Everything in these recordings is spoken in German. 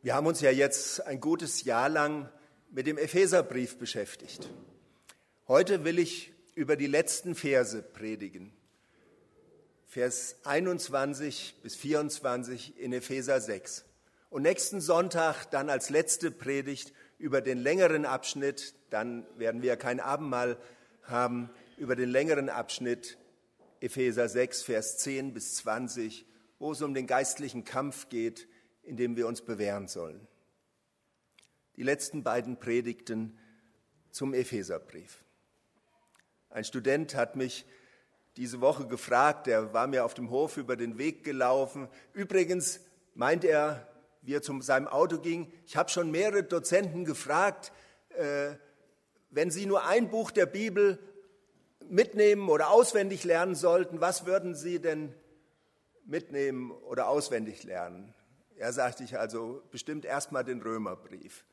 Wir haben uns ja jetzt ein gutes Jahr lang mit dem Epheserbrief beschäftigt. Heute will ich über die letzten Verse predigen. Vers 21 bis 24 in Epheser 6. Und nächsten Sonntag dann als letzte Predigt über den längeren Abschnitt, dann werden wir kein Abendmahl haben, über den längeren Abschnitt Epheser 6, Vers 10 bis 20, wo es um den geistlichen Kampf geht, in dem wir uns bewähren sollen. Die letzten beiden Predigten zum Epheserbrief. Ein Student hat mich diese Woche gefragt, er war mir auf dem Hof über den Weg gelaufen. Übrigens meint er, wie er zu seinem Auto ging, ich habe schon mehrere Dozenten gefragt, äh, wenn sie nur ein Buch der Bibel mitnehmen oder auswendig lernen sollten, was würden sie denn mitnehmen oder auswendig lernen? Er sagte ich also bestimmt erstmal den Römerbrief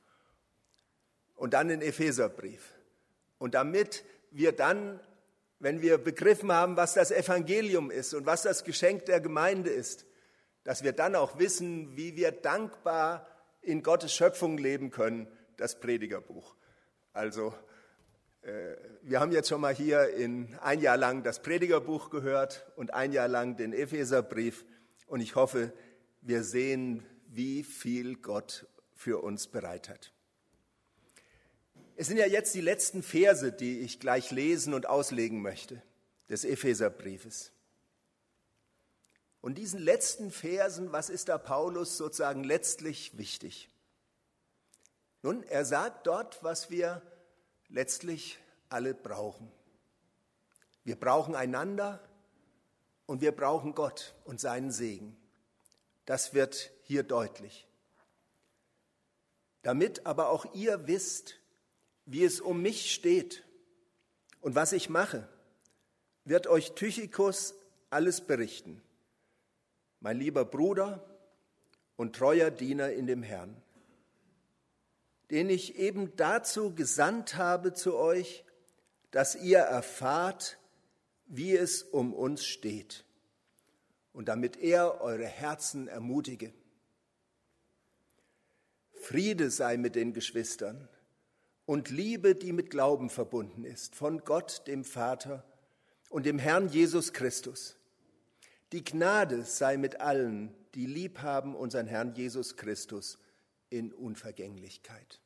und dann den Epheserbrief. Und damit wir dann, wenn wir begriffen haben, was das Evangelium ist und was das Geschenk der Gemeinde ist, dass wir dann auch wissen, wie wir dankbar in Gottes Schöpfung leben können, das Predigerbuch. Also äh, wir haben jetzt schon mal hier in ein Jahr lang das Predigerbuch gehört und ein Jahr lang den Epheserbrief und ich hoffe, wir sehen, wie viel Gott für uns bereit hat. Es sind ja jetzt die letzten Verse, die ich gleich lesen und auslegen möchte, des Epheserbriefes. Und diesen letzten Versen, was ist da Paulus sozusagen letztlich wichtig? Nun, er sagt dort, was wir letztlich alle brauchen. Wir brauchen einander und wir brauchen Gott und seinen Segen. Das wird hier deutlich. Damit aber auch ihr wisst, wie es um mich steht und was ich mache, wird euch Tychikus alles berichten, mein lieber Bruder und treuer Diener in dem Herrn, den ich eben dazu gesandt habe zu euch, dass ihr erfahrt, wie es um uns steht und damit er eure Herzen ermutige. Friede sei mit den Geschwistern und Liebe, die mit Glauben verbunden ist, von Gott, dem Vater und dem Herrn Jesus Christus. Die Gnade sei mit allen, die lieb haben unseren Herrn Jesus Christus in Unvergänglichkeit.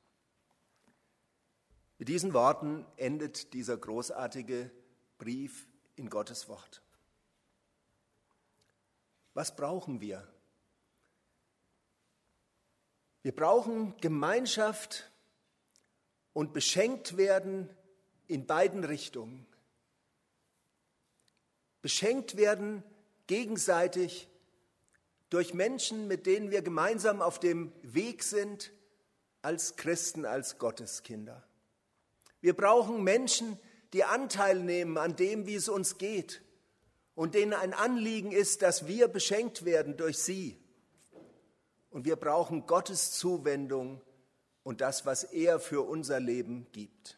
Mit diesen Worten endet dieser großartige Brief in Gottes Wort. Was brauchen wir? Wir brauchen Gemeinschaft und beschenkt werden in beiden Richtungen. Beschenkt werden gegenseitig durch Menschen, mit denen wir gemeinsam auf dem Weg sind als Christen, als Gotteskinder. Wir brauchen Menschen, die Anteil nehmen an dem, wie es uns geht und denen ein Anliegen ist, dass wir beschenkt werden durch sie. Und wir brauchen Gottes Zuwendung und das, was er für unser Leben gibt.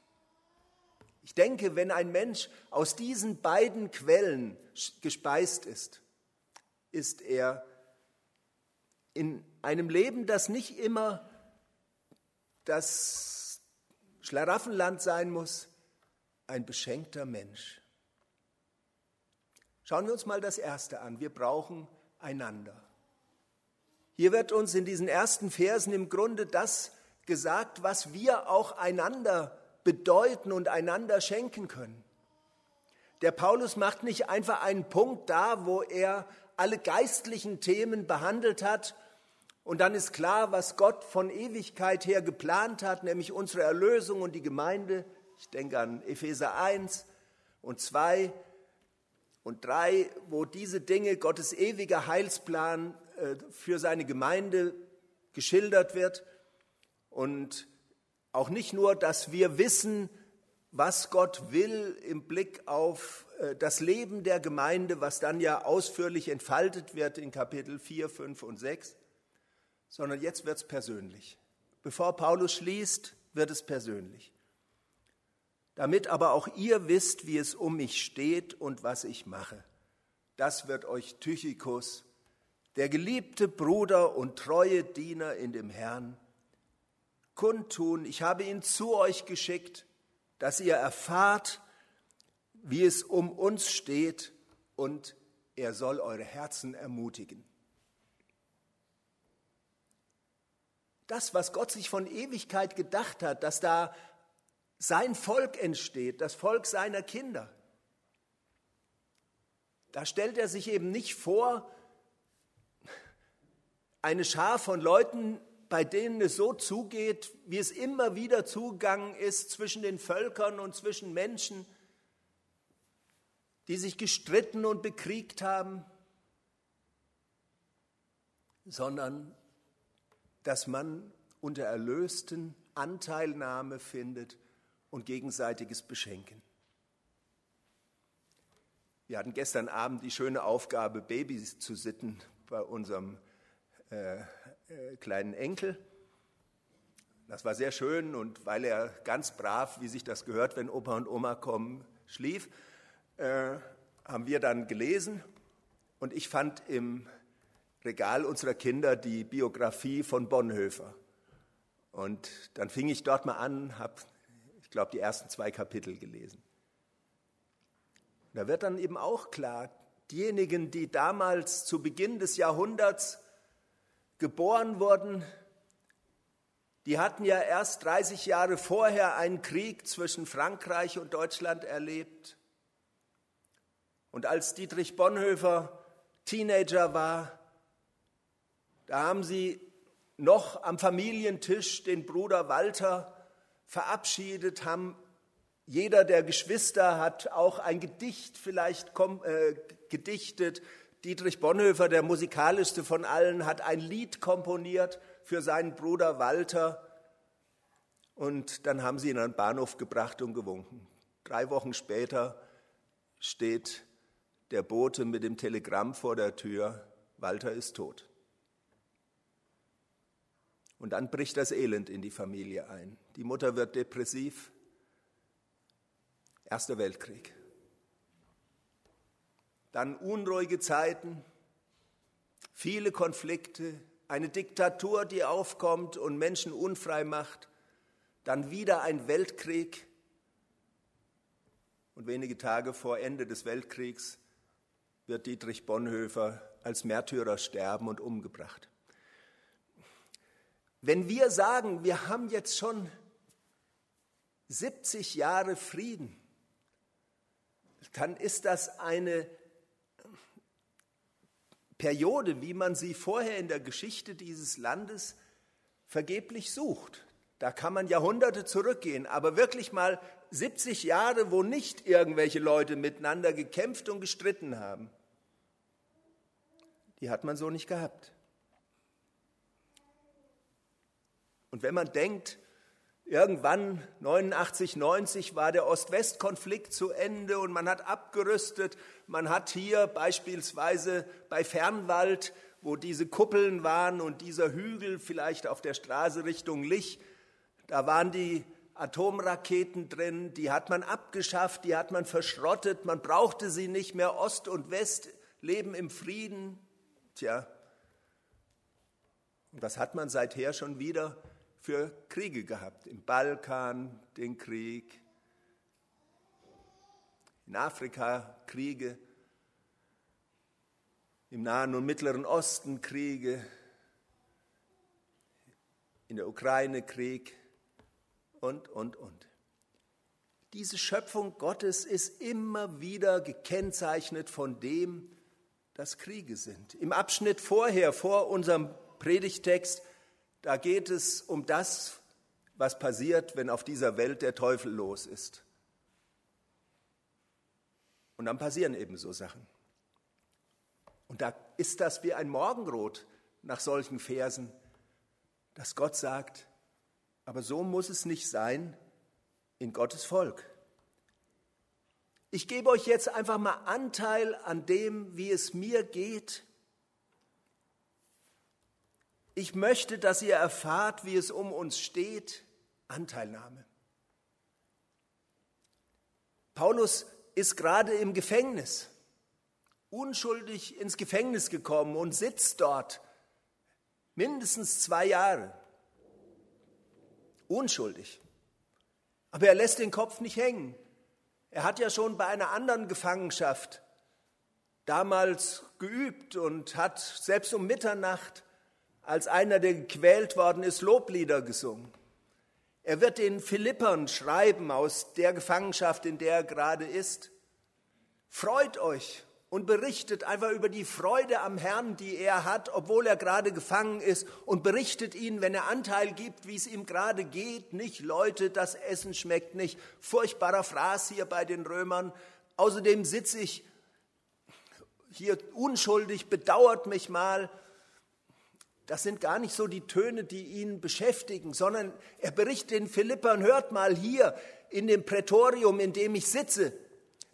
Ich denke, wenn ein Mensch aus diesen beiden Quellen gespeist ist, ist er in einem Leben, das nicht immer das Schlaraffenland sein muss, ein beschenkter Mensch. Schauen wir uns mal das Erste an. Wir brauchen einander. Hier wird uns in diesen ersten Versen im Grunde das gesagt, was wir auch einander bedeuten und einander schenken können. Der Paulus macht nicht einfach einen Punkt da, wo er alle geistlichen Themen behandelt hat und dann ist klar, was Gott von Ewigkeit her geplant hat, nämlich unsere Erlösung und die Gemeinde. Ich denke an Epheser 1 und 2 und drei, wo diese Dinge, Gottes ewiger Heilsplan äh, für seine Gemeinde geschildert wird. Und auch nicht nur, dass wir wissen, was Gott will im Blick auf äh, das Leben der Gemeinde, was dann ja ausführlich entfaltet wird in Kapitel 4, 5 und 6, sondern jetzt wird es persönlich. Bevor Paulus schließt, wird es persönlich damit aber auch ihr wisst, wie es um mich steht und was ich mache. Das wird euch Tychikus, der geliebte Bruder und treue Diener in dem Herrn, kundtun, ich habe ihn zu euch geschickt, dass ihr erfahrt, wie es um uns steht und er soll eure Herzen ermutigen. Das, was Gott sich von Ewigkeit gedacht hat, dass da sein Volk entsteht, das Volk seiner Kinder. Da stellt er sich eben nicht vor, eine Schar von Leuten, bei denen es so zugeht, wie es immer wieder zugegangen ist zwischen den Völkern und zwischen Menschen, die sich gestritten und bekriegt haben, sondern dass man unter Erlösten Anteilnahme findet und gegenseitiges Beschenken. Wir hatten gestern Abend die schöne Aufgabe, Babys zu sitten bei unserem äh, äh, kleinen Enkel. Das war sehr schön und weil er ganz brav, wie sich das gehört, wenn Opa und Oma kommen, schlief, äh, haben wir dann gelesen und ich fand im Regal unserer Kinder die Biografie von Bonhoeffer. Und dann fing ich dort mal an, habe, glaube, die ersten zwei Kapitel gelesen. Da wird dann eben auch klar, diejenigen, die damals zu Beginn des Jahrhunderts geboren wurden, die hatten ja erst 30 Jahre vorher einen Krieg zwischen Frankreich und Deutschland erlebt. Und als Dietrich Bonhoeffer Teenager war, da haben sie noch am Familientisch den Bruder Walter verabschiedet, haben jeder der Geschwister hat auch ein Gedicht vielleicht äh, gedichtet, Dietrich Bonhoeffer, der musikalischste von allen, hat ein Lied komponiert für seinen Bruder Walter. Und dann haben sie ihn an den Bahnhof gebracht und gewunken. Drei Wochen später steht der Bote mit dem Telegramm vor der Tür, Walter ist tot. Und dann bricht das Elend in die Familie ein. Die Mutter wird depressiv. Erster Weltkrieg. Dann unruhige Zeiten, viele Konflikte, eine Diktatur, die aufkommt und Menschen unfrei macht, dann wieder ein Weltkrieg und wenige Tage vor Ende des Weltkriegs wird Dietrich Bonhoeffer als Märtyrer sterben und umgebracht. Wenn wir sagen, wir haben jetzt schon 70 Jahre Frieden, dann ist das eine Periode, wie man sie vorher in der Geschichte dieses Landes vergeblich sucht. Da kann man Jahrhunderte zurückgehen, aber wirklich mal 70 Jahre, wo nicht irgendwelche Leute miteinander gekämpft und gestritten haben, die hat man so nicht gehabt. Und wenn man denkt, Irgendwann 89, 90 war der Ost-West-Konflikt zu Ende und man hat abgerüstet. Man hat hier beispielsweise bei Fernwald, wo diese Kuppeln waren und dieser Hügel vielleicht auf der Straße Richtung Lich, da waren die Atomraketen drin, die hat man abgeschafft, die hat man verschrottet, man brauchte sie nicht mehr. Ost und West leben im Frieden. Tja, und was hat man seither schon wieder für Kriege gehabt. Im Balkan den Krieg, in Afrika Kriege, im Nahen und Mittleren Osten Kriege, in der Ukraine Krieg und, und, und. Diese Schöpfung Gottes ist immer wieder gekennzeichnet von dem, dass Kriege sind. Im Abschnitt vorher, vor unserem Predigtext, da geht es um das, was passiert, wenn auf dieser Welt der Teufel los ist. Und dann passieren eben so Sachen. Und da ist das wie ein Morgenrot nach solchen Versen, dass Gott sagt, aber so muss es nicht sein in Gottes Volk. Ich gebe euch jetzt einfach mal Anteil an dem, wie es mir geht ich möchte, dass ihr erfahrt, wie es um uns steht. Anteilnahme. Paulus ist gerade im Gefängnis unschuldig ins Gefängnis gekommen und sitzt dort mindestens zwei Jahre. Unschuldig. Aber er lässt den Kopf nicht hängen. Er hat ja schon bei einer anderen Gefangenschaft damals geübt und hat selbst um Mitternacht, als einer, der gequält worden ist, Loblieder gesungen. Er wird den Philippern schreiben aus der Gefangenschaft, in der er gerade ist. Freut euch und berichtet einfach über die Freude am Herrn, die er hat, obwohl er gerade gefangen ist und berichtet ihnen, wenn er Anteil gibt, wie es ihm gerade geht. Nicht, Leute, das Essen schmeckt nicht. Furchtbarer Fraß hier bei den Römern. Außerdem sitze ich hier unschuldig, bedauert mich mal. Das sind gar nicht so die Töne, die ihn beschäftigen, sondern er berichtet den Philippern, hört mal hier in dem Prätorium, in dem ich sitze,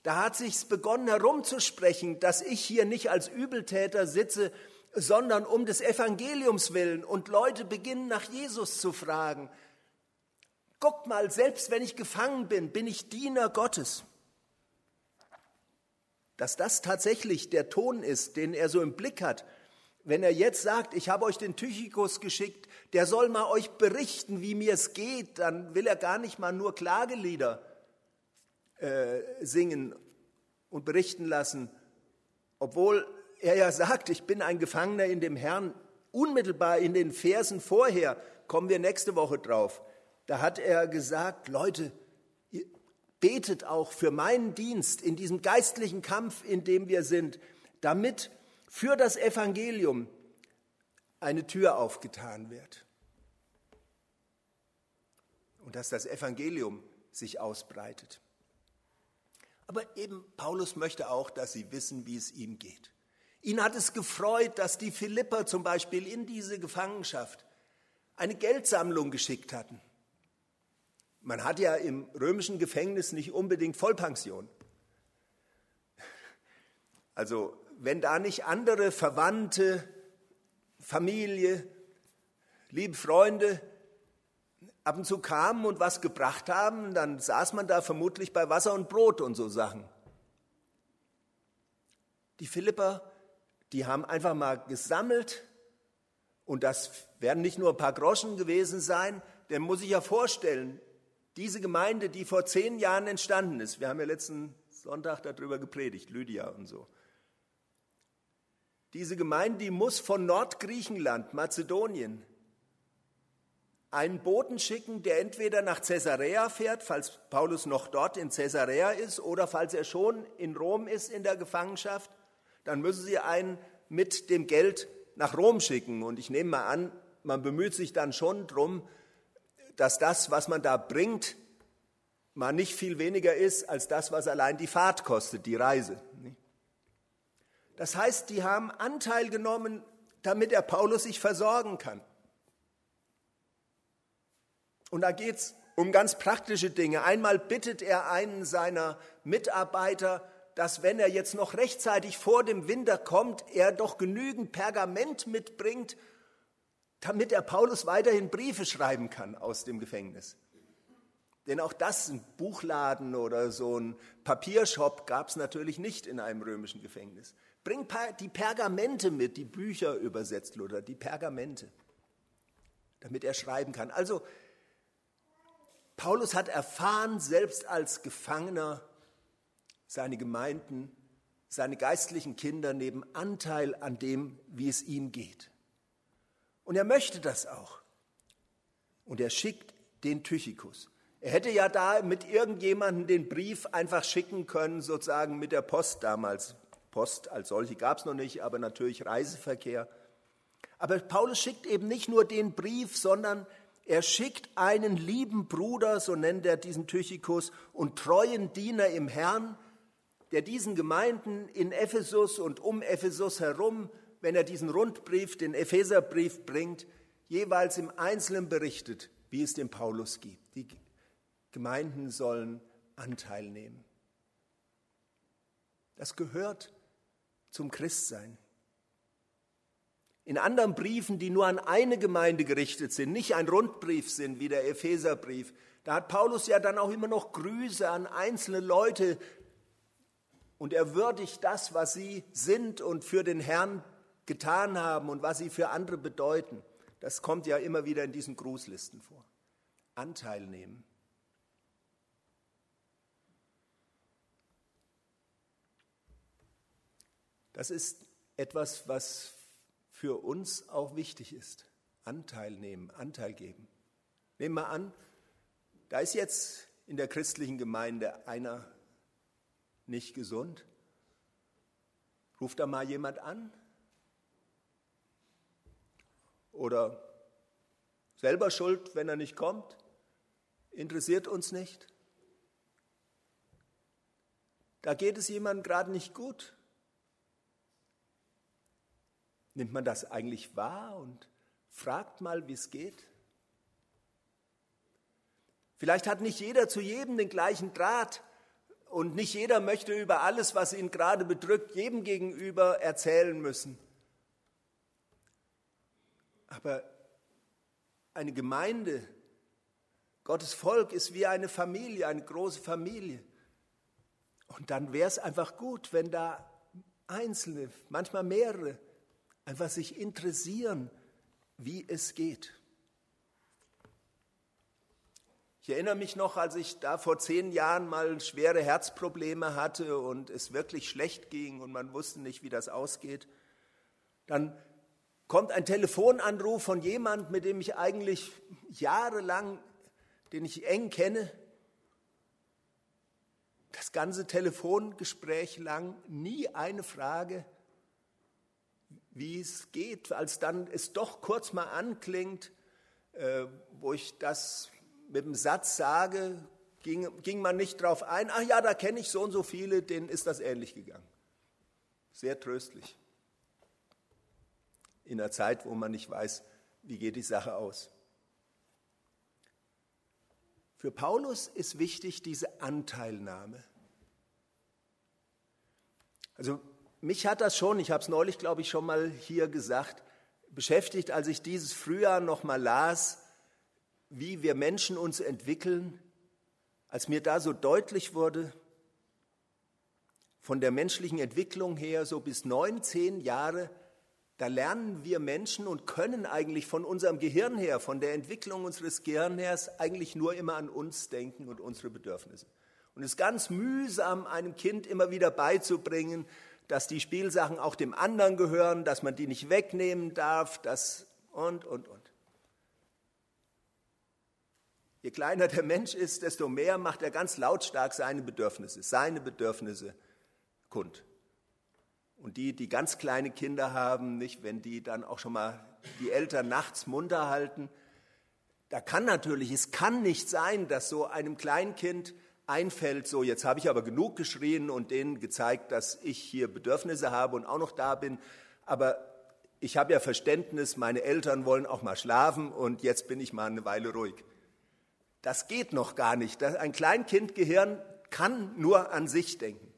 da hat sich's begonnen herumzusprechen, dass ich hier nicht als Übeltäter sitze, sondern um des Evangeliums willen. Und Leute beginnen nach Jesus zu fragen. Guckt mal, selbst wenn ich gefangen bin, bin ich Diener Gottes. Dass das tatsächlich der Ton ist, den er so im Blick hat, wenn er jetzt sagt, ich habe euch den Tychikus geschickt, der soll mal euch berichten, wie mir es geht, dann will er gar nicht mal nur Klagelieder äh, singen und berichten lassen, obwohl er ja sagt, ich bin ein Gefangener in dem Herrn. Unmittelbar in den Versen vorher kommen wir nächste Woche drauf. Da hat er gesagt, Leute, betet auch für meinen Dienst in diesem geistlichen Kampf, in dem wir sind, damit für das Evangelium eine Tür aufgetan wird. Und dass das Evangelium sich ausbreitet. Aber eben Paulus möchte auch, dass sie wissen, wie es ihm geht. Ihn hat es gefreut, dass die Philipper zum Beispiel in diese Gefangenschaft eine Geldsammlung geschickt hatten. Man hat ja im römischen Gefängnis nicht unbedingt Vollpension. Also wenn da nicht andere Verwandte, Familie, liebe Freunde ab und zu kamen und was gebracht haben, dann saß man da vermutlich bei Wasser und Brot und so Sachen. Die Philipper, die haben einfach mal gesammelt und das werden nicht nur ein paar Groschen gewesen sein, denn muss ich ja vorstellen, diese Gemeinde, die vor zehn Jahren entstanden ist, wir haben ja letzten Sonntag darüber gepredigt, Lydia und so. Diese Gemeinde, die muss von Nordgriechenland, Mazedonien, einen Boten schicken, der entweder nach Caesarea fährt, falls Paulus noch dort in Caesarea ist, oder falls er schon in Rom ist in der Gefangenschaft, dann müssen sie einen mit dem Geld nach Rom schicken. Und ich nehme mal an, man bemüht sich dann schon darum, dass das, was man da bringt, mal nicht viel weniger ist als das, was allein die Fahrt kostet, die Reise. Das heißt, die haben Anteil genommen, damit der Paulus sich versorgen kann. Und da geht es um ganz praktische Dinge. Einmal bittet er einen seiner Mitarbeiter, dass wenn er jetzt noch rechtzeitig vor dem Winter kommt, er doch genügend Pergament mitbringt, damit er Paulus weiterhin Briefe schreiben kann aus dem Gefängnis. Denn auch das, ein Buchladen oder so ein Papiershop gab es natürlich nicht in einem römischen Gefängnis. Bring die Pergamente mit, die Bücher übersetzt Luther, die Pergamente, damit er schreiben kann. Also Paulus hat erfahren, selbst als Gefangener, seine Gemeinden, seine geistlichen Kinder nehmen Anteil an dem, wie es ihm geht. Und er möchte das auch. Und er schickt den Tychikus. Er hätte ja da mit irgendjemandem den Brief einfach schicken können, sozusagen mit der Post damals. Post als solche gab es noch nicht, aber natürlich Reiseverkehr. Aber Paulus schickt eben nicht nur den Brief, sondern er schickt einen lieben Bruder, so nennt er diesen Tychikus, und treuen Diener im Herrn, der diesen Gemeinden in Ephesus und um Ephesus herum, wenn er diesen Rundbrief, den Epheserbrief bringt, jeweils im Einzelnen berichtet, wie es dem Paulus gibt. Die Gemeinden sollen Anteil nehmen. Das gehört zum Christsein. In anderen Briefen, die nur an eine Gemeinde gerichtet sind, nicht ein Rundbrief sind wie der Epheserbrief, da hat Paulus ja dann auch immer noch Grüße an einzelne Leute und er würdigt das, was sie sind und für den Herrn getan haben und was sie für andere bedeuten. Das kommt ja immer wieder in diesen Grußlisten vor. Anteil nehmen. Das ist etwas, was für uns auch wichtig ist. Anteil nehmen, Anteil geben. Nehmen wir an, da ist jetzt in der christlichen Gemeinde einer nicht gesund. Ruft da mal jemand an? Oder selber schuld, wenn er nicht kommt? Interessiert uns nicht? Da geht es jemandem gerade nicht gut. Nimmt man das eigentlich wahr und fragt mal, wie es geht? Vielleicht hat nicht jeder zu jedem den gleichen Draht und nicht jeder möchte über alles, was ihn gerade bedrückt, jedem gegenüber erzählen müssen. Aber eine Gemeinde, Gottes Volk ist wie eine Familie, eine große Familie. Und dann wäre es einfach gut, wenn da Einzelne, manchmal mehrere, einfach sich interessieren, wie es geht. Ich erinnere mich noch, als ich da vor zehn Jahren mal schwere Herzprobleme hatte und es wirklich schlecht ging und man wusste nicht, wie das ausgeht. Dann kommt ein Telefonanruf von jemand, mit dem ich eigentlich jahrelang, den ich eng kenne. Das ganze Telefongespräch lang nie eine Frage, wie es geht, als dann es doch kurz mal anklingt, äh, wo ich das mit dem Satz sage, ging, ging man nicht darauf ein, ach ja, da kenne ich so und so viele, denen ist das ähnlich gegangen. Sehr tröstlich. In einer Zeit, wo man nicht weiß, wie geht die Sache aus. Für Paulus ist wichtig diese Anteilnahme. Also mich hat das schon, ich habe es neulich, glaube ich, schon mal hier gesagt, beschäftigt, als ich dieses Frühjahr noch mal las, wie wir Menschen uns entwickeln, als mir da so deutlich wurde, von der menschlichen Entwicklung her, so bis neun, zehn Jahre, da lernen wir Menschen und können eigentlich von unserem Gehirn her, von der Entwicklung unseres Gehirns eigentlich nur immer an uns denken und unsere Bedürfnisse. Und es ist ganz mühsam, einem Kind immer wieder beizubringen, dass die Spielsachen auch dem anderen gehören, dass man die nicht wegnehmen darf, dass und, und, und. Je kleiner der Mensch ist, desto mehr macht er ganz lautstark seine Bedürfnisse, seine Bedürfnisse kund. Und die, die ganz kleine Kinder haben, nicht, wenn die dann auch schon mal die Eltern nachts munter halten, da kann natürlich, es kann nicht sein, dass so einem Kleinkind einfällt, so jetzt habe ich aber genug geschrien und denen gezeigt, dass ich hier Bedürfnisse habe und auch noch da bin, aber ich habe ja Verständnis, meine Eltern wollen auch mal schlafen und jetzt bin ich mal eine Weile ruhig. Das geht noch gar nicht. Ein Kleinkindgehirn kann nur an sich denken.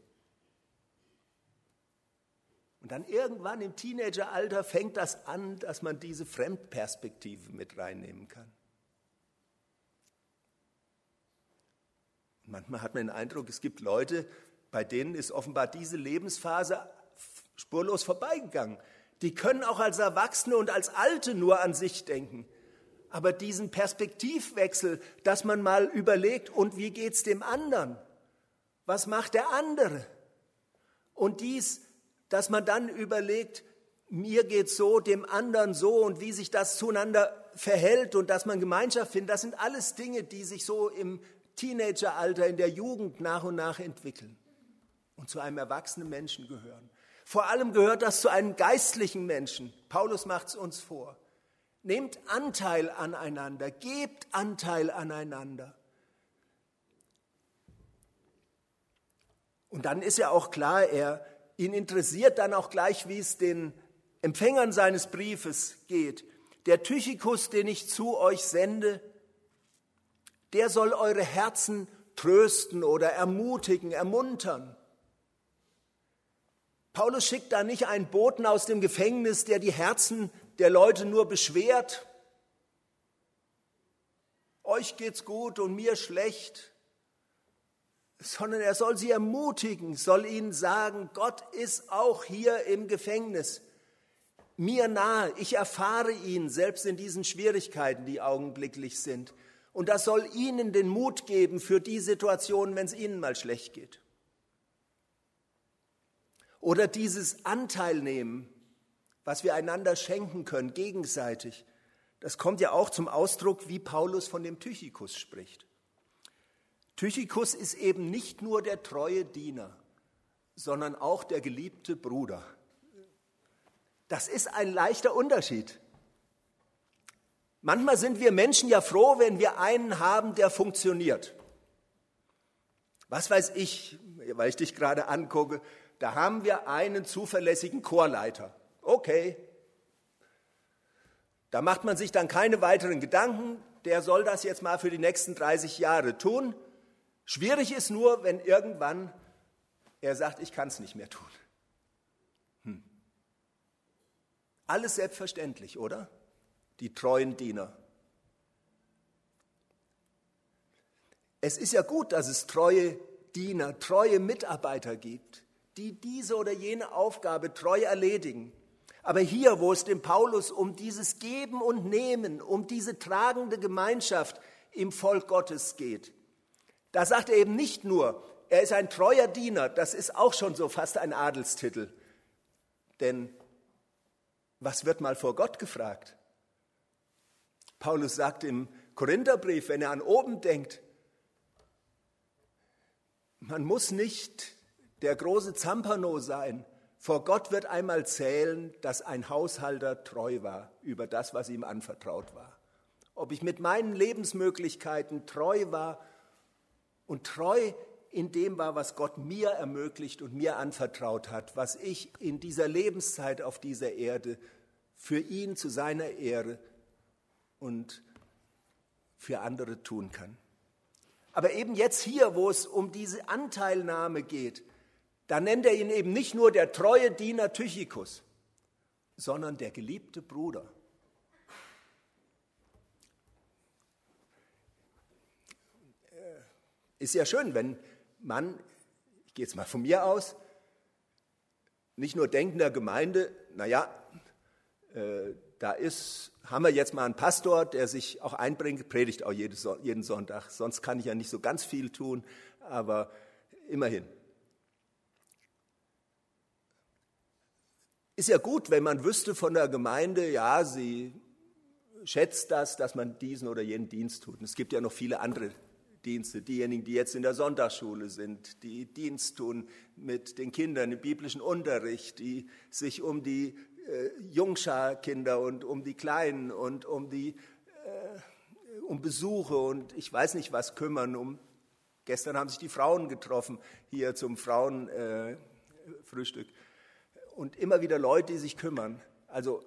Und dann irgendwann im Teenageralter fängt das an, dass man diese Fremdperspektive mit reinnehmen kann. Manchmal hat man den Eindruck, es gibt Leute, bei denen ist offenbar diese Lebensphase spurlos vorbeigegangen. Die können auch als Erwachsene und als Alte nur an sich denken aber diesen Perspektivwechsel, dass man mal überlegt, und wie geht es dem anderen? Was macht der andere? Und dies, dass man dann überlegt, mir geht so, dem anderen so und wie sich das zueinander verhält und dass man Gemeinschaft findet, das sind alles Dinge, die sich so im Teenageralter, in der Jugend nach und nach entwickeln und zu einem erwachsenen Menschen gehören. Vor allem gehört das zu einem geistlichen Menschen. Paulus macht es uns vor. Nehmt Anteil aneinander, gebt Anteil aneinander. Und dann ist ja auch klar, er, ihn interessiert dann auch gleich, wie es den Empfängern seines Briefes geht. Der Tychikus, den ich zu euch sende, der soll eure Herzen trösten oder ermutigen, ermuntern. Paulus schickt da nicht einen Boten aus dem Gefängnis, der die Herzen der Leute nur beschwert. Euch geht's gut und mir schlecht. sondern er soll sie ermutigen, soll ihnen sagen, Gott ist auch hier im Gefängnis, mir nahe, ich erfahre ihn selbst in diesen Schwierigkeiten, die augenblicklich sind. Und das soll ihnen den Mut geben für die Situation, wenn es ihnen mal schlecht geht. Oder dieses Anteil nehmen, was wir einander schenken können, gegenseitig. Das kommt ja auch zum Ausdruck, wie Paulus von dem Tychikus spricht. Tychikus ist eben nicht nur der treue Diener, sondern auch der geliebte Bruder. Das ist ein leichter Unterschied. Manchmal sind wir Menschen ja froh, wenn wir einen haben, der funktioniert. Was weiß ich, weil ich dich gerade angucke, da haben wir einen zuverlässigen Chorleiter. Okay. Da macht man sich dann keine weiteren Gedanken, der soll das jetzt mal für die nächsten 30 Jahre tun. Schwierig ist nur, wenn irgendwann er sagt, ich kann es nicht mehr tun. Hm. Alles selbstverständlich, oder? Die treuen Diener. Es ist ja gut, dass es treue Diener, treue Mitarbeiter gibt, die diese oder jene Aufgabe treu erledigen. Aber hier, wo es dem Paulus um dieses Geben und Nehmen, um diese tragende Gemeinschaft im Volk Gottes geht, da sagt er eben nicht nur, er ist ein treuer Diener, das ist auch schon so fast ein Adelstitel. Denn was wird mal vor Gott gefragt? Paulus sagt im Korintherbrief, wenn er an oben denkt, man muss nicht der große Zampano sein. Vor Gott wird einmal zählen, dass ein Haushalter treu war über das, was ihm anvertraut war. Ob ich mit meinen Lebensmöglichkeiten treu war und treu in dem war, was Gott mir ermöglicht und mir anvertraut hat, was ich in dieser Lebenszeit auf dieser Erde für ihn zu seiner Ehre und für andere tun kann. Aber eben jetzt hier, wo es um diese Anteilnahme geht, da nennt er ihn eben nicht nur der treue Diener Tychikus, sondern der geliebte Bruder. Ist ja schön, wenn man, ich gehe jetzt mal von mir aus, nicht nur denkt in der Gemeinde, naja, äh, da ist, haben wir jetzt mal einen Pastor, der sich auch einbringt, predigt auch jeden Sonntag. Sonst kann ich ja nicht so ganz viel tun, aber immerhin. Ist ja gut, wenn man wüsste von der Gemeinde, ja, sie schätzt das, dass man diesen oder jenen Dienst tut. Und es gibt ja noch viele andere Dienste, diejenigen, die jetzt in der Sonntagsschule sind, die Dienst tun mit den Kindern im biblischen Unterricht, die sich um die äh, Jungscharkinder und um die Kleinen und um die äh, um Besuche und ich weiß nicht was kümmern. Um, gestern haben sich die Frauen getroffen hier zum Frauenfrühstück und immer wieder Leute, die sich kümmern. Also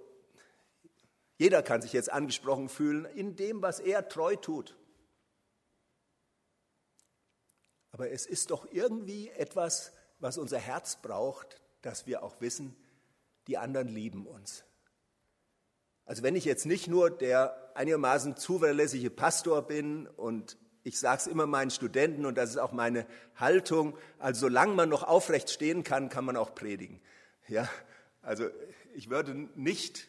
jeder kann sich jetzt angesprochen fühlen in dem, was er treu tut. Aber es ist doch irgendwie etwas, was unser Herz braucht, dass wir auch wissen, die anderen lieben uns. Also wenn ich jetzt nicht nur der einigermaßen zuverlässige Pastor bin und ich sage es immer meinen Studenten und das ist auch meine Haltung, also solange man noch aufrecht stehen kann, kann man auch predigen. Ja, also ich würde nicht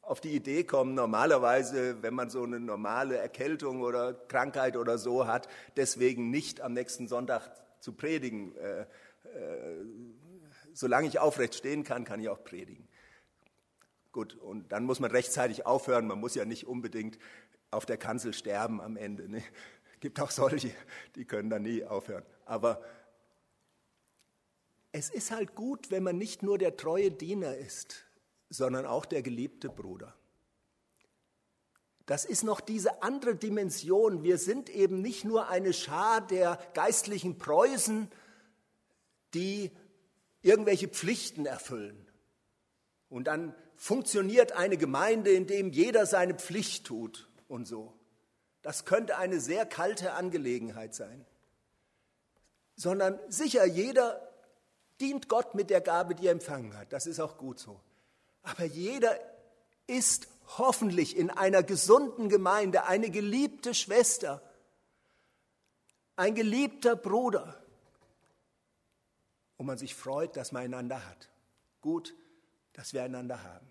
auf die Idee kommen, normalerweise, wenn man so eine normale Erkältung oder Krankheit oder so hat, deswegen nicht am nächsten Sonntag zu predigen. Solange ich aufrecht stehen kann, kann ich auch predigen. Gut, und dann muss man rechtzeitig aufhören. Man muss ja nicht unbedingt auf der Kanzel sterben am Ende. Ne? Gibt auch solche, die können dann nie aufhören. Aber es ist halt gut, wenn man nicht nur der treue Diener ist, sondern auch der geliebte Bruder. Das ist noch diese andere Dimension. Wir sind eben nicht nur eine Schar der geistlichen Preußen, die irgendwelche Pflichten erfüllen. Und dann funktioniert eine Gemeinde, in dem jeder seine Pflicht tut und so. Das könnte eine sehr kalte Angelegenheit sein. Sondern sicher, jeder dient Gott mit der Gabe, die er empfangen hat. Das ist auch gut so. Aber jeder ist hoffentlich in einer gesunden Gemeinde eine geliebte Schwester. ein geliebter Bruder. Und man sich freut, dass man einander hat. Gut, dass wir einander haben.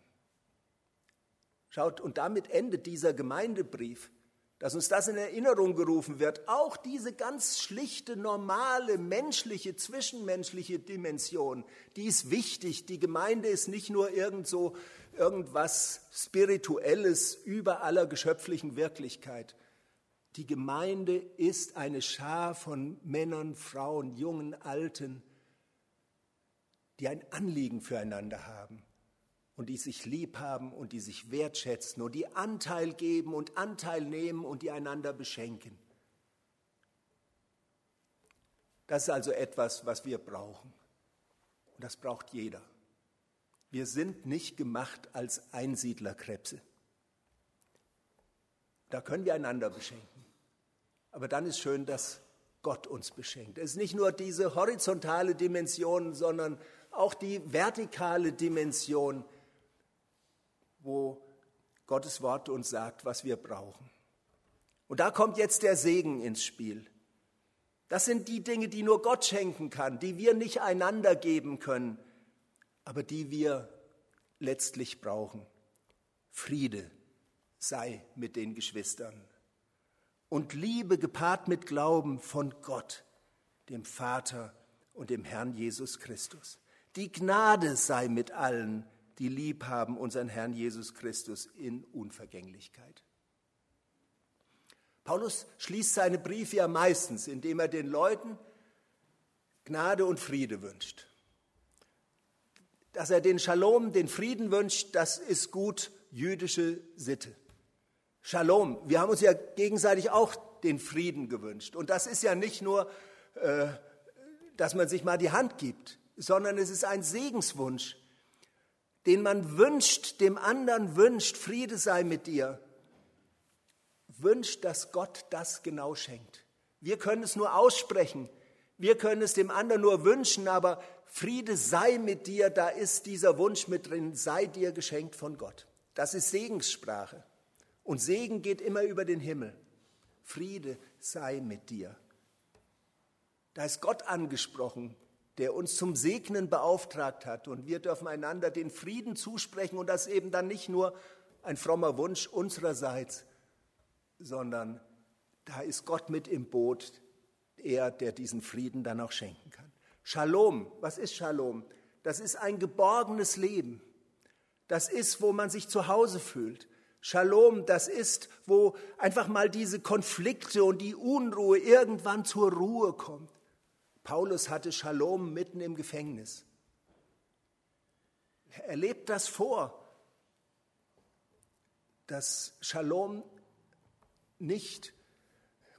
Schaut, und damit endet dieser Gemeindebrief, dass uns das in Erinnerung gerufen wird. Auch diese ganz schlichte, normale, menschliche, zwischenmenschliche Dimension, die ist wichtig. Die Gemeinde ist nicht nur irgend so, irgendwas Spirituelles über aller geschöpflichen Wirklichkeit. Die Gemeinde ist eine Schar von Männern, Frauen, Jungen, Alten, die ein Anliegen füreinander haben und die sich lieb haben und die sich wertschätzen und die Anteil geben und Anteil nehmen und die einander beschenken. Das ist also etwas, was wir brauchen. Und das braucht jeder. Wir sind nicht gemacht als Einsiedlerkrebse. Da können wir einander beschenken. Aber dann ist schön, dass Gott uns beschenkt. Es ist nicht nur diese horizontale Dimension, sondern auch die vertikale Dimension, wo Gottes Wort uns sagt, was wir brauchen. Und da kommt jetzt der Segen ins Spiel. Das sind die Dinge, die nur Gott schenken kann, die wir nicht einander geben können, aber die wir letztlich brauchen. Friede sei mit den Geschwistern und Liebe gepaart mit Glauben von Gott, dem Vater und dem Herrn Jesus Christus. Die Gnade sei mit allen, die lieb haben unseren Herrn Jesus Christus in Unvergänglichkeit. Paulus schließt seine Briefe ja meistens, indem er den Leuten Gnade und Friede wünscht. Dass er den Shalom, den Frieden wünscht, das ist gut jüdische Sitte. Shalom, wir haben uns ja gegenseitig auch den Frieden gewünscht. Und das ist ja nicht nur, äh, dass man sich mal die Hand gibt, sondern es ist ein Segenswunsch, den man wünscht, dem anderen wünscht, Friede sei mit dir, wünscht, dass Gott das genau schenkt. Wir können es nur aussprechen, wir können es dem anderen nur wünschen, aber Friede sei mit dir, da ist dieser Wunsch mit drin, sei dir geschenkt von Gott. Das ist Segenssprache. Und Segen geht immer über den Himmel. Friede sei mit dir. Da ist Gott angesprochen, der uns zum Segnen beauftragt hat. Und wir dürfen einander den Frieden zusprechen und das eben dann nicht nur ein frommer Wunsch unsererseits, sondern da ist Gott mit im Boot, er, der diesen Frieden dann auch schenken kann. Shalom, was ist Shalom? Das ist ein geborgenes Leben. Das ist, wo man sich zu Hause fühlt. Shalom, das ist, wo einfach mal diese Konflikte und die Unruhe irgendwann zur Ruhe kommt. Paulus hatte Shalom mitten im Gefängnis. Er lebt das vor, dass Shalom nicht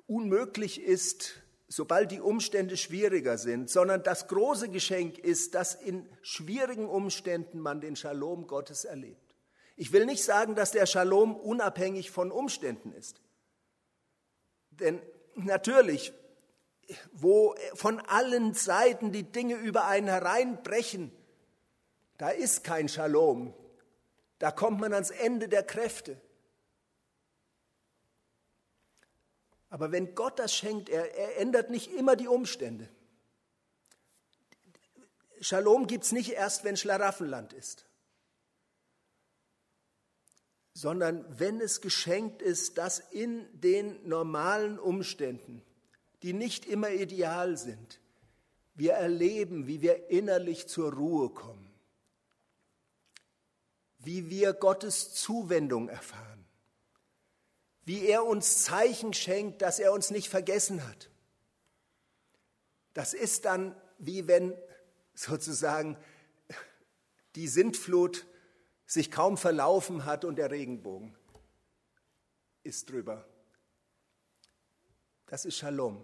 unmöglich ist, sobald die Umstände schwieriger sind, sondern das große Geschenk ist, dass in schwierigen Umständen man den Shalom Gottes erlebt. Ich will nicht sagen, dass der Shalom unabhängig von Umständen ist. Denn natürlich, wo von allen Seiten die Dinge über einen hereinbrechen, da ist kein Shalom. Da kommt man ans Ende der Kräfte. Aber wenn Gott das schenkt, er, er ändert nicht immer die Umstände. Shalom gibt es nicht erst, wenn Schlaraffenland ist sondern wenn es geschenkt ist, dass in den normalen Umständen, die nicht immer ideal sind, wir erleben, wie wir innerlich zur Ruhe kommen, wie wir Gottes Zuwendung erfahren, wie er uns Zeichen schenkt, dass er uns nicht vergessen hat. Das ist dann wie wenn sozusagen die Sintflut sich kaum verlaufen hat und der Regenbogen ist drüber. Das ist Shalom.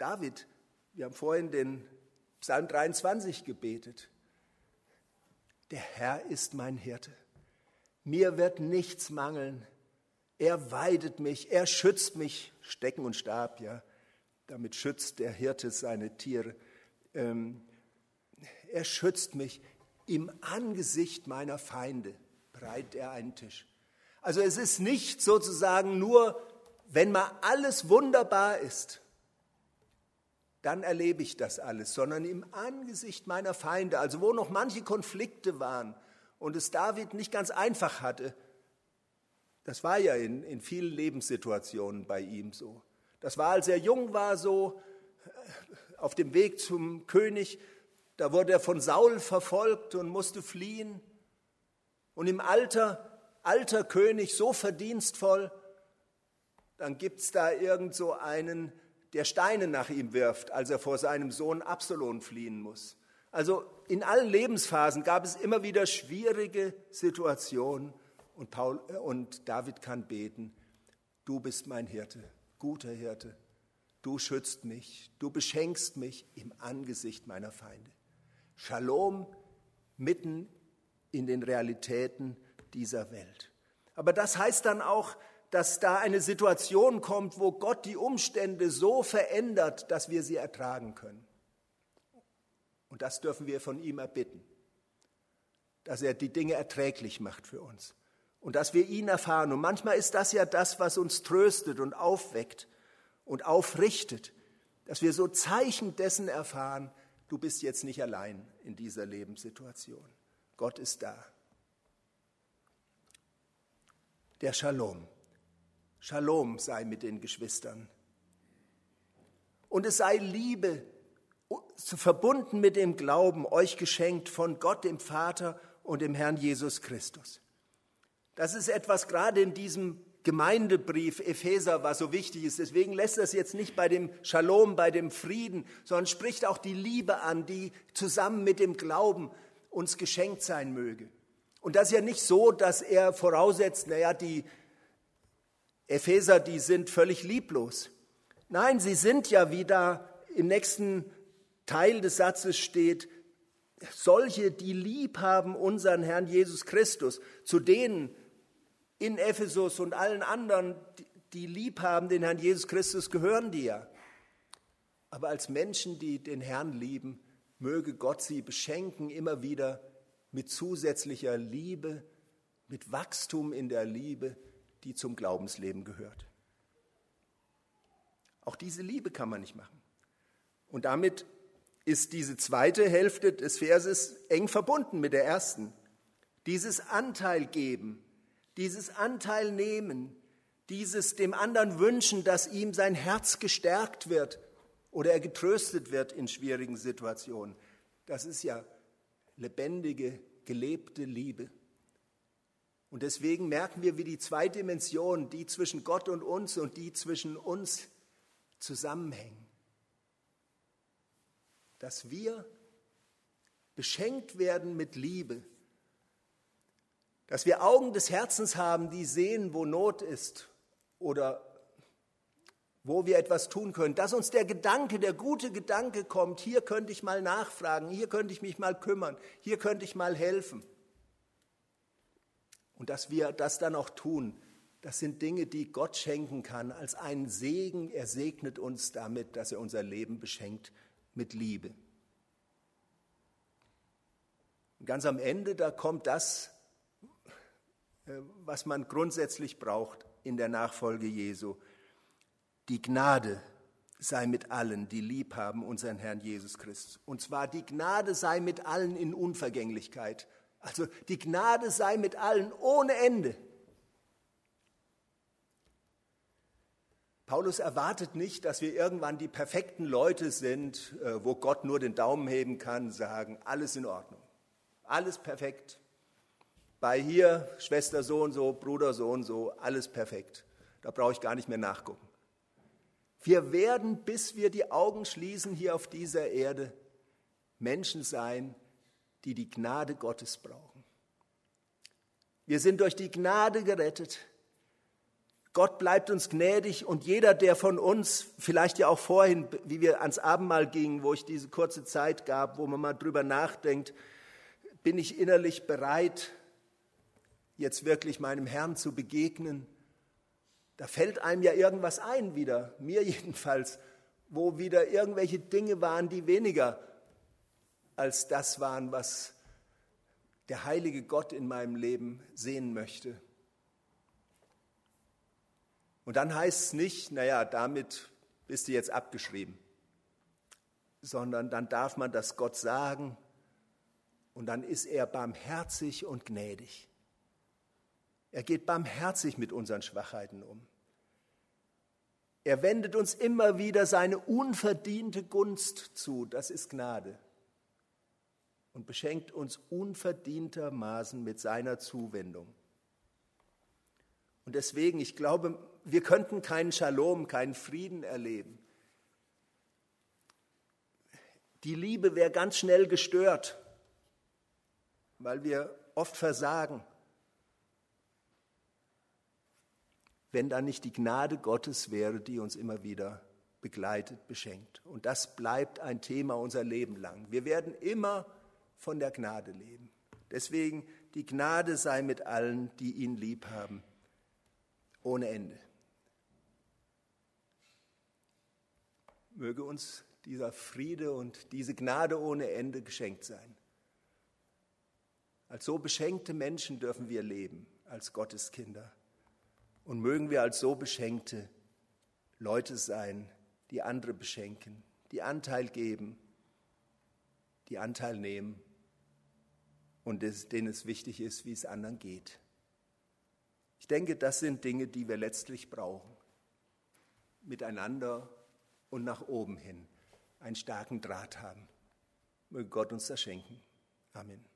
David, wir haben vorhin den Psalm 23 gebetet. Der Herr ist mein Hirte. Mir wird nichts mangeln. Er weidet mich, er schützt mich, Stecken und Stab, ja. Damit schützt der Hirte seine Tiere. Ähm, er schützt mich. Im Angesicht meiner Feinde breitet er einen Tisch. Also es ist nicht sozusagen nur wenn mal alles wunderbar ist, dann erlebe ich das alles, sondern im Angesicht meiner Feinde, also wo noch manche Konflikte waren und es David nicht ganz einfach hatte, das war ja in, in vielen Lebenssituationen bei ihm so. Das war, als er jung war, so äh, auf dem Weg zum König, da wurde er von Saul verfolgt und musste fliehen. Und im Alter, alter König, so verdienstvoll, dann gibt es da irgend so einen, der Steine nach ihm wirft, als er vor seinem Sohn Absalom fliehen muss. Also in allen Lebensphasen gab es immer wieder schwierige Situationen und, Paul, äh, und David kann beten, du bist mein Hirte, guter Hirte, du schützt mich, du beschenkst mich im Angesicht meiner Feinde. Shalom mitten in den Realitäten dieser Welt. Aber das heißt dann auch, dass da eine Situation kommt, wo Gott die Umstände so verändert, dass wir sie ertragen können. Und das dürfen wir von ihm erbitten, dass er die Dinge erträglich macht für uns und dass wir ihn erfahren. Und manchmal ist das ja das, was uns tröstet und aufweckt und aufrichtet, dass wir so Zeichen dessen erfahren, du bist jetzt nicht allein in dieser Lebenssituation. Gott ist da. Der Shalom. Shalom sei mit den Geschwistern. Und es sei Liebe, verbunden mit dem Glauben, euch geschenkt von Gott, dem Vater und dem Herrn Jesus Christus. Das ist etwas gerade in diesem Gemeindebrief Epheser, was so wichtig ist. Deswegen lässt das jetzt nicht bei dem Shalom, bei dem Frieden, sondern spricht auch die Liebe an, die zusammen mit dem Glauben uns geschenkt sein möge. Und das ist ja nicht so, dass er voraussetzt, naja, die Epheser, die sind völlig lieblos. Nein, sie sind ja, wie da im nächsten Teil des Satzes steht, solche, die lieb haben unseren Herrn Jesus Christus, zu denen in Ephesus und allen anderen, die lieb haben den Herrn Jesus Christus, gehören die ja. Aber als Menschen, die den Herrn lieben, möge Gott sie beschenken immer wieder mit zusätzlicher Liebe, mit Wachstum in der Liebe, die zum Glaubensleben gehört. Auch diese Liebe kann man nicht machen. Und damit ist diese zweite Hälfte des Verses eng verbunden mit der ersten. Dieses Anteil geben, dieses Anteil nehmen, dieses dem anderen wünschen, dass ihm sein Herz gestärkt wird oder er getröstet wird in schwierigen Situationen. Das ist ja lebendige, gelebte Liebe. Und deswegen merken wir, wie die zwei Dimensionen, die zwischen Gott und uns und die zwischen uns zusammenhängen. Dass wir beschenkt werden mit Liebe, dass wir Augen des Herzens haben, die sehen, wo Not ist oder wo wir etwas tun können, dass uns der Gedanke, der gute Gedanke kommt, hier könnte ich mal nachfragen, hier könnte ich mich mal kümmern, hier könnte ich mal helfen. Und dass wir das dann auch tun, das sind Dinge, die Gott schenken kann als einen Segen. Er segnet uns damit, dass er unser Leben beschenkt mit Liebe. Und ganz am Ende, da kommt das, äh, was man grundsätzlich braucht in der Nachfolge Jesu. Die Gnade sei mit allen, die lieb haben unseren Herrn Jesus Christus. Und zwar die Gnade sei mit allen in Unvergänglichkeit also die Gnade sei mit allen ohne Ende. Paulus erwartet nicht, dass wir irgendwann die perfekten Leute sind, äh, wo Gott nur den Daumen heben kann, sagen, alles in Ordnung, alles perfekt. Bei hier, Schwester so und so, Bruder so und so, alles perfekt. Da brauche ich gar nicht mehr nachgucken. Wir werden, bis wir die Augen schließen hier auf dieser Erde, Menschen sein, die die Gnade Gottes brauchen. Wir sind durch die Gnade gerettet. Gott bleibt uns gnädig und jeder, der von uns, vielleicht ja auch vorhin, wie wir ans Abendmahl gingen, wo ich diese kurze Zeit gab, wo man mal drüber nachdenkt, bin ich innerlich bereit, jetzt wirklich meinem Herrn zu begegnen. Da fällt einem ja irgendwas ein wieder, mir jedenfalls, wo wieder irgendwelche Dinge waren, die weniger als das waren, was der heilige Gott in meinem Leben sehen möchte. Und dann heißt es nicht, naja, damit bist du jetzt abgeschrieben, sondern dann darf man das Gott sagen und dann ist er barmherzig und gnädig. Er geht barmherzig mit unseren Schwachheiten um. Er wendet uns immer wieder seine unverdiente Gunst zu, das ist Gnade, und beschenkt uns unverdientermaßen mit seiner Zuwendung. Und deswegen, ich glaube, wir könnten keinen Shalom, keinen Frieden erleben. Die Liebe wäre ganz schnell gestört, weil wir oft versagen. wenn da nicht die Gnade Gottes wäre, die uns immer wieder begleitet, beschenkt. Und das bleibt ein Thema unser Leben lang. Wir werden immer von der Gnade leben. Deswegen die Gnade sei mit allen, die ihn lieb haben, ohne Ende. Möge uns dieser Friede und diese Gnade ohne Ende geschenkt sein. Als so beschenkte Menschen dürfen wir leben, als Gotteskinder. Und mögen wir als so beschenkte Leute sein, die andere beschenken, die Anteil geben, die Anteil nehmen und es, denen es wichtig ist, wie es anderen geht. Ich denke, das sind Dinge, die wir letztlich brauchen. Miteinander und nach oben hin einen starken Draht haben. Möge Gott uns das schenken. Amen.